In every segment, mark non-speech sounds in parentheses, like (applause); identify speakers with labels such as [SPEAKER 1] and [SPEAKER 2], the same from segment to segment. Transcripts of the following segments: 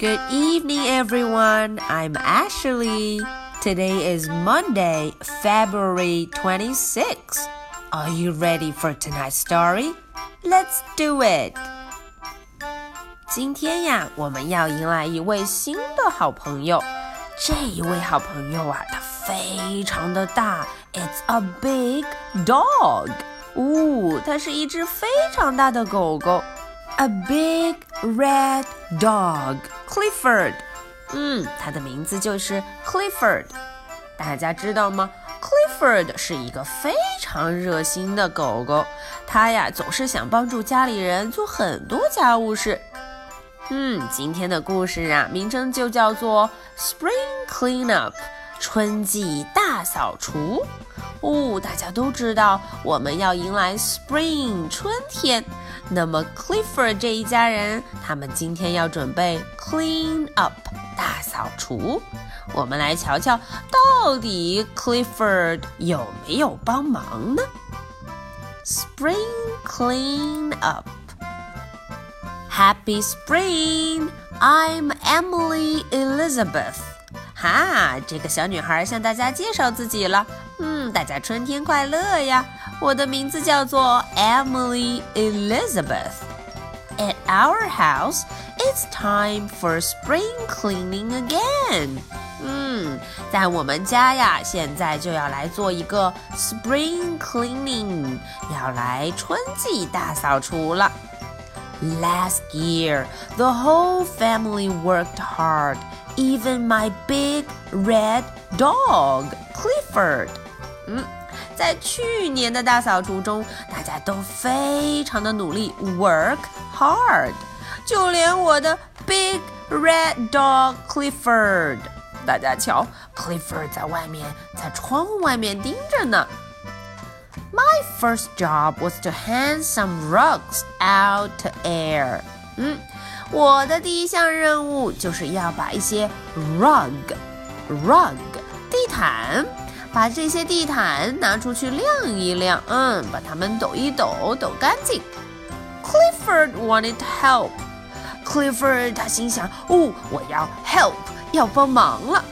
[SPEAKER 1] Good evening, everyone. I'm Ashley. Today is Monday, February 26th. Are you ready for tonight's story? Let's do it. 今天呀，我们要迎来一位新的好朋友。这一位好朋友啊，他非常的大。It's a big dog. 呜、哦，它是一只非常大的狗狗。A big red dog, Clifford. 嗯，它的名字就是 Clifford。大家知道吗？Clifford 是一个非常热心的狗狗，它呀总是想帮助家里人做很多家务事。嗯，今天的故事啊，名称就叫做 Spring Cleanup，春季大扫除。哦，大家都知道我们要迎来 Spring 春天，那么 Clifford 这一家人，他们今天要准备 clean up 大扫除。我们来瞧瞧，到底 Clifford 有没有帮忙呢？Spring clean up。Happy Spring! I'm Emily Elizabeth. 哈，这个小女孩向大家介绍自己了。嗯，大家春天快乐呀！我的名字叫做 Emily Elizabeth. At our house, it's time for spring cleaning again. 嗯，在我们家呀，现在就要来做一个 spring cleaning，要来春季大扫除了。Last year, the whole family worked hard, even my big red dog, Clifford. 嗯， 在去年的大扫除中，大家都非常的努力，work hard，就连我的 big red dog Clifford。大家瞧，Clifford 在外面，在窗户外面盯着呢。My first job was to hand some rugs out to air. 嗯，我的第一项任务就是要把一些 rug rug 地毯，把这些地毯拿出去晾一晾，嗯，把它们抖一抖，抖干净。Clifford wanted help. Clifford 他心想，哦，我要 help，要帮忙了。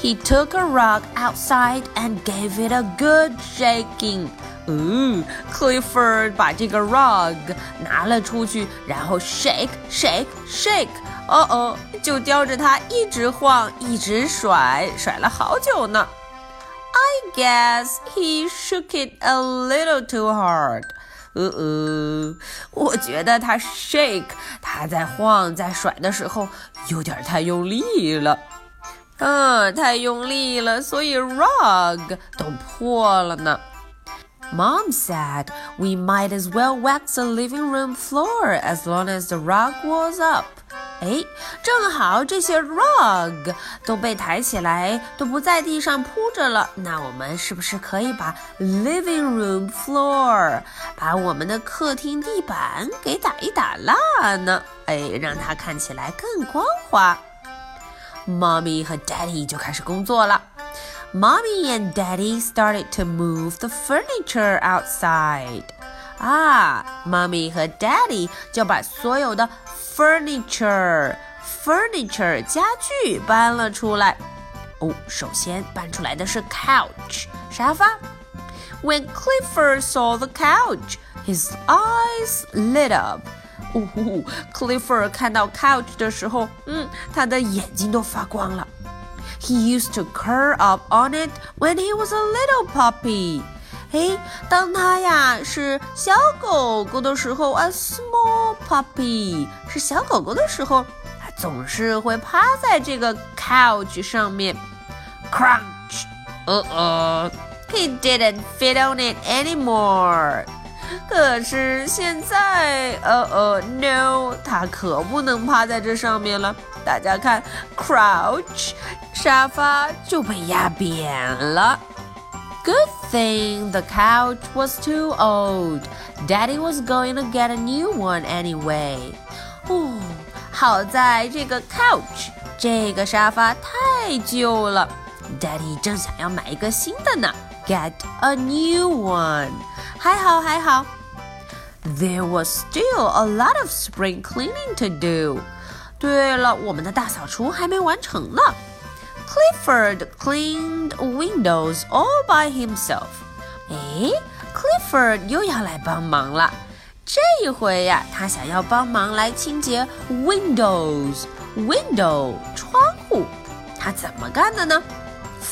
[SPEAKER 1] He took a rug outside and gave it a good shaking. 嗯，Clifford 把这个 rug 拿了出去，然后 shake shake shake，哦哦，就叼着它一直晃，一直甩，甩了好久呢。I guess he shook it a little too hard. 呃呃，我觉得他 shake，他在晃在甩的时候有点太用力了。嗯，太用力了，所以 rug 都破了呢。Mom said we might as well wax the living room floor as long as the rug was up. 哎，正好这些 rug 都被抬起来，都不在地上铺着了。那我们是不是可以把 living room floor 把我们的客厅地板给打一打蜡呢？哎，让它看起来更光滑。Mommy 和 Daddy 就开始工作了。Mommy and Daddy started to move the furniture outside. 啊，Mommy 和 Daddy 就把所有的 furniture furniture 家具搬了出来。哦，首先搬出来的是 couch 沙发。When Clifford saw the couch, his eyes lit up. 呜呼，Clifford 看到 couch 的时候，嗯，他的眼睛都发光了。He used to curl up on it when he was a little puppy。 嘿，当他呀是小狗狗的时候，a small puppy 是小狗狗的时候，他总是会趴在这个 couch 上面，crunch。呃呃，he didn't fit on it anymore。可是现在，呃呃，no，它可不能趴在这上面了。大家看，crouch，沙发就被压扁了。Good thing the couch was too old. Daddy was going to get a new one anyway. 哦，好在这个 couch，这个沙发太旧了。Daddy 正想要买一个新的呢。Get a new one. 还好还好。There was still a lot of spring cleaning to do. 对了，我们的大扫除还没完成呢。 Clifford cleaned windows all by himself。哎，Clifford 又要来帮忙了。这一回呀，他想要帮忙来清洁 windows，window 窗户。他怎么干的呢？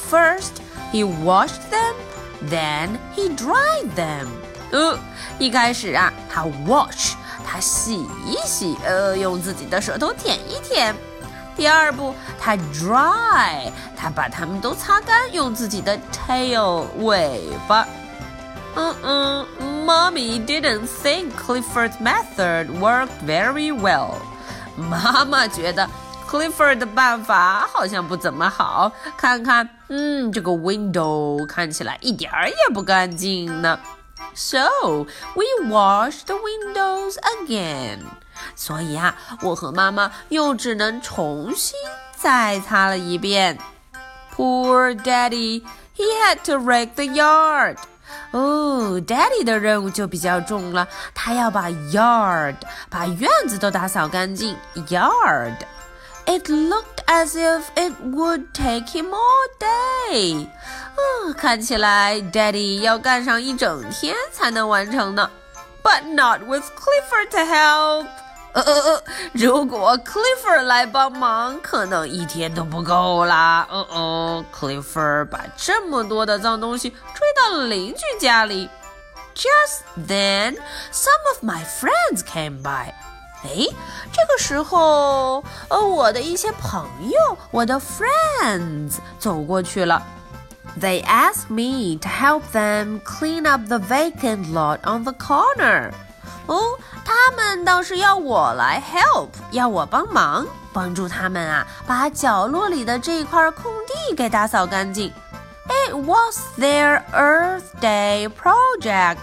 [SPEAKER 1] First he washed them, then he dried them。呃，一开始啊，他 wash。他洗一洗，呃，用自己的舌头舔一舔。 第二步，他 dry，他把它们都擦干，用自己的 tail 尾巴。嗯嗯，Mommy didn't think Clifford's method worked very well。妈妈觉得 Clifford 的办法好像不怎么好。看看，嗯，这个 window 看起来一点儿也不干净呢。So we wash the windows again. 所以啊，我和妈妈又只能重新再擦了一遍。Poor Daddy, he had to rake the yard. 哦，Daddy 的任务就比较重了，他要把 yard 把院子都打扫干净。Yard. It looked as if it would take him all day. 嗯，看起来 Daddy 要干上一整天才能完成呢。But not with Clifford to help。 呃呃呃，如果 Clifford 来帮忙，可能一天都不够啦。嗯嗯，Clifford 把这么多的脏东西吹到了邻居家里。Just then, some of my friends came by. 哎，这个时候，呃，我的一些朋友，我的 friends 走过去了。They asked me to help them clean up the vacant lot on the corner. 哦，他们倒是要我来 help，要我帮忙，帮助他们啊，把角落里的这块空地给打扫干净。It was their Earth Day project.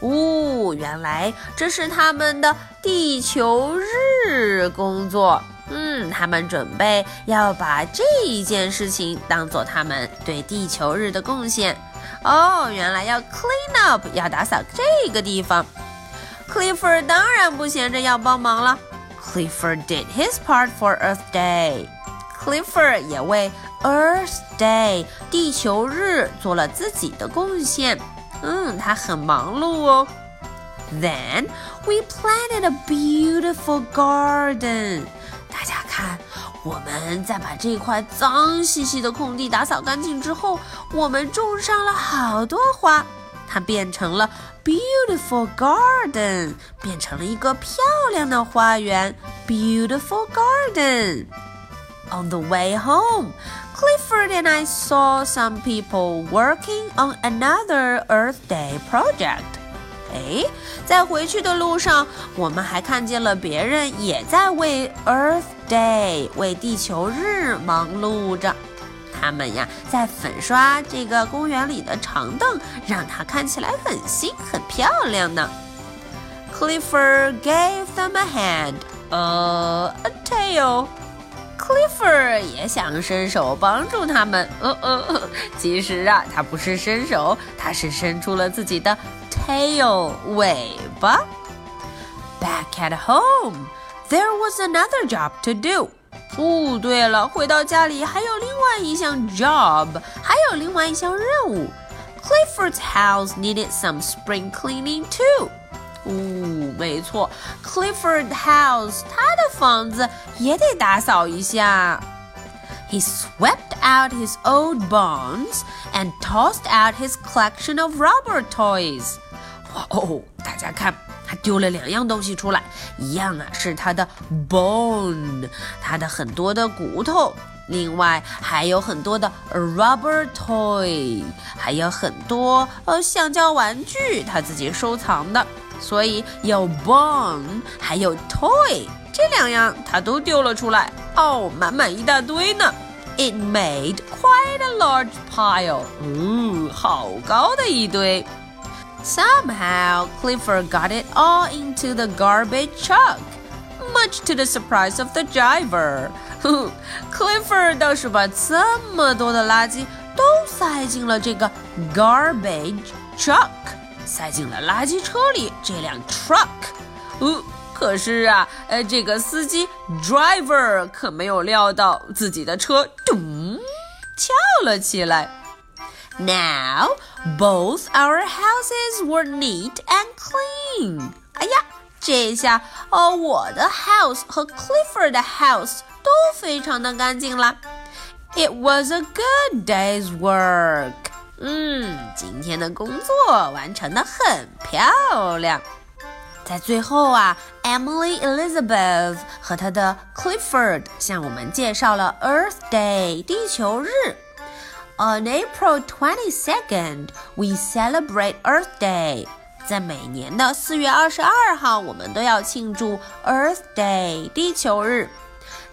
[SPEAKER 1] 哦，原来这是他们的地球日工作。嗯，他们准备要把这一件事情当做他们对地球日的贡献。哦，原来要 clean up，要打扫这个地方。Clifford 当然不闲着要帮忙了。Clifford did his part for Earth Day。Clifford 也为 Earth Day 地球日做了自己的贡献。嗯，他很忙碌哦。Then we planted a beautiful garden. 大家看，我们在把这块脏兮兮的空地打扫干净之后，我们种上了好多花，它变成了 beautiful garden，变成了一个漂亮的花园，beautiful garden。On the way home, Clifford and I saw some people working on another Earth Day project. 哎，在回去的路上，我们还看见了别人也在为 Earth Day 为地球日忙碌着。他们呀，在粉刷这个公园里的长凳，让它看起来很新、很漂亮呢。Clifford gave them a hand, a tail. Clifford 也想伸手帮助他们。呃呃，其实啊，他不是伸手，他是伸出了自己的。tail 尾巴。Back at home, there was another job to do. 哦，对了，回到家里还有另外一项 job，还有另外一项任务。Clifford's house needed some spring cleaning too. 哦，没错，Clifford House 他的房子也得打扫一下。He swept out his old bones and tossed out his collection of rubber toys. 哇哦，大家看， 他丢了两样东西出来，一样啊是他的 bone，他的很多的骨头，另外还有很多的 rubber toy，还有很多呃橡胶玩具，他自己收藏的，所以有 bone，还有 toy，这两样他都丢了出来，哦，满满一大堆呢。It made quite a large pile，嗯，好高的一堆。Somehow, Clifford got it all into the garbage truck, much to the surprise of the driver. (laughs) Clifford 倒是把这么多的垃圾都塞进了这个 garbage truck，塞进了垃圾车里。这辆 truck，呃，可 可是啊，呃，这个司机 driver 可没有料到自己的车咚翘了起来。 Now both our houses were neat and clean。哎呀，这下哦，我的 house 和 Clifford 的 house 都非常的干净了。It was a good day's work。嗯，今天的工作完成的很漂亮。在最后啊，Emily Elizabeth 和她的 Clifford 向我们介绍了 Earth Day 地球日。 On April 22nd, we celebrate Earth Day. 在每年的四月二十二号，我们都要庆祝 Earth Day 地球日。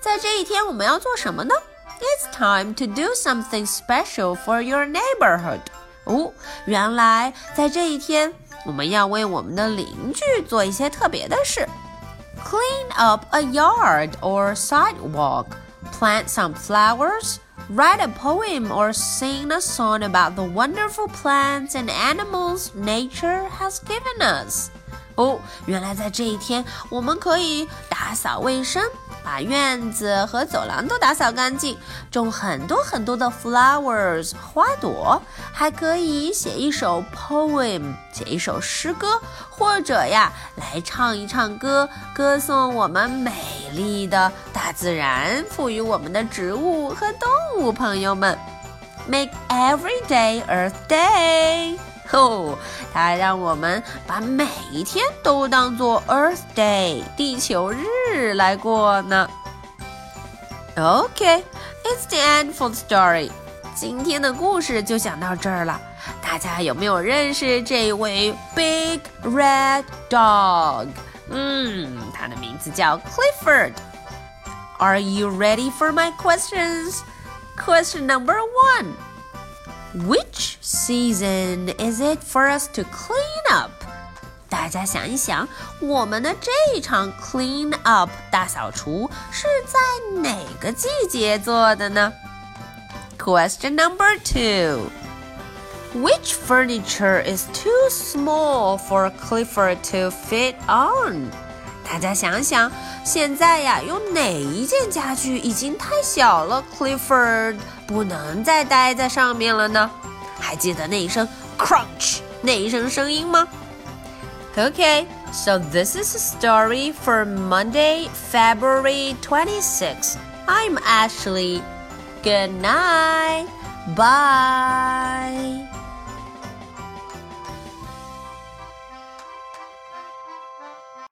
[SPEAKER 1] 在这一天，我们要做什么呢？It's time to do something special for your neighborhood. 哦，原来在这一天。我们要为我们的邻居做一些特别的事：clean up a yard or sidewalk, plant some flowers, write a poem, or sing a song about the wonderful plants and animals nature has given us. 哦，原来在这一天，我们可以打扫卫生。 把院子和走廊都打扫干净，种很多很多的 flowers 花朵，还可以写一首 poem 写一首诗歌，或者呀来唱一唱歌，歌颂我们美丽的大自然赋予我们的植物和动物朋友们。Make every day Earth Day。哦，它让我们把每一天都当做 Earth Day 地球日来过呢。OK，it's the end for the story。今天的故事就讲到这儿了。大家有没有认识这位 Big Red Dog？嗯，他的名字叫 Clifford。Are you ready for my questions? Question number one. Which season is it for us to clean up? 大家想一想，我们的这场 clean up 大扫除是在哪个季节做的呢？Question number two. Which furniture is too small for Clifford to fit on? 大家想想，现在呀，有哪一件家具已经太小了？Clifford 不能再待在上面了呢？还记得那一声 crunch 那一声声音吗？Okay, so this is a story for Monday, February 26th. I'm Ashley. Good night. Bye.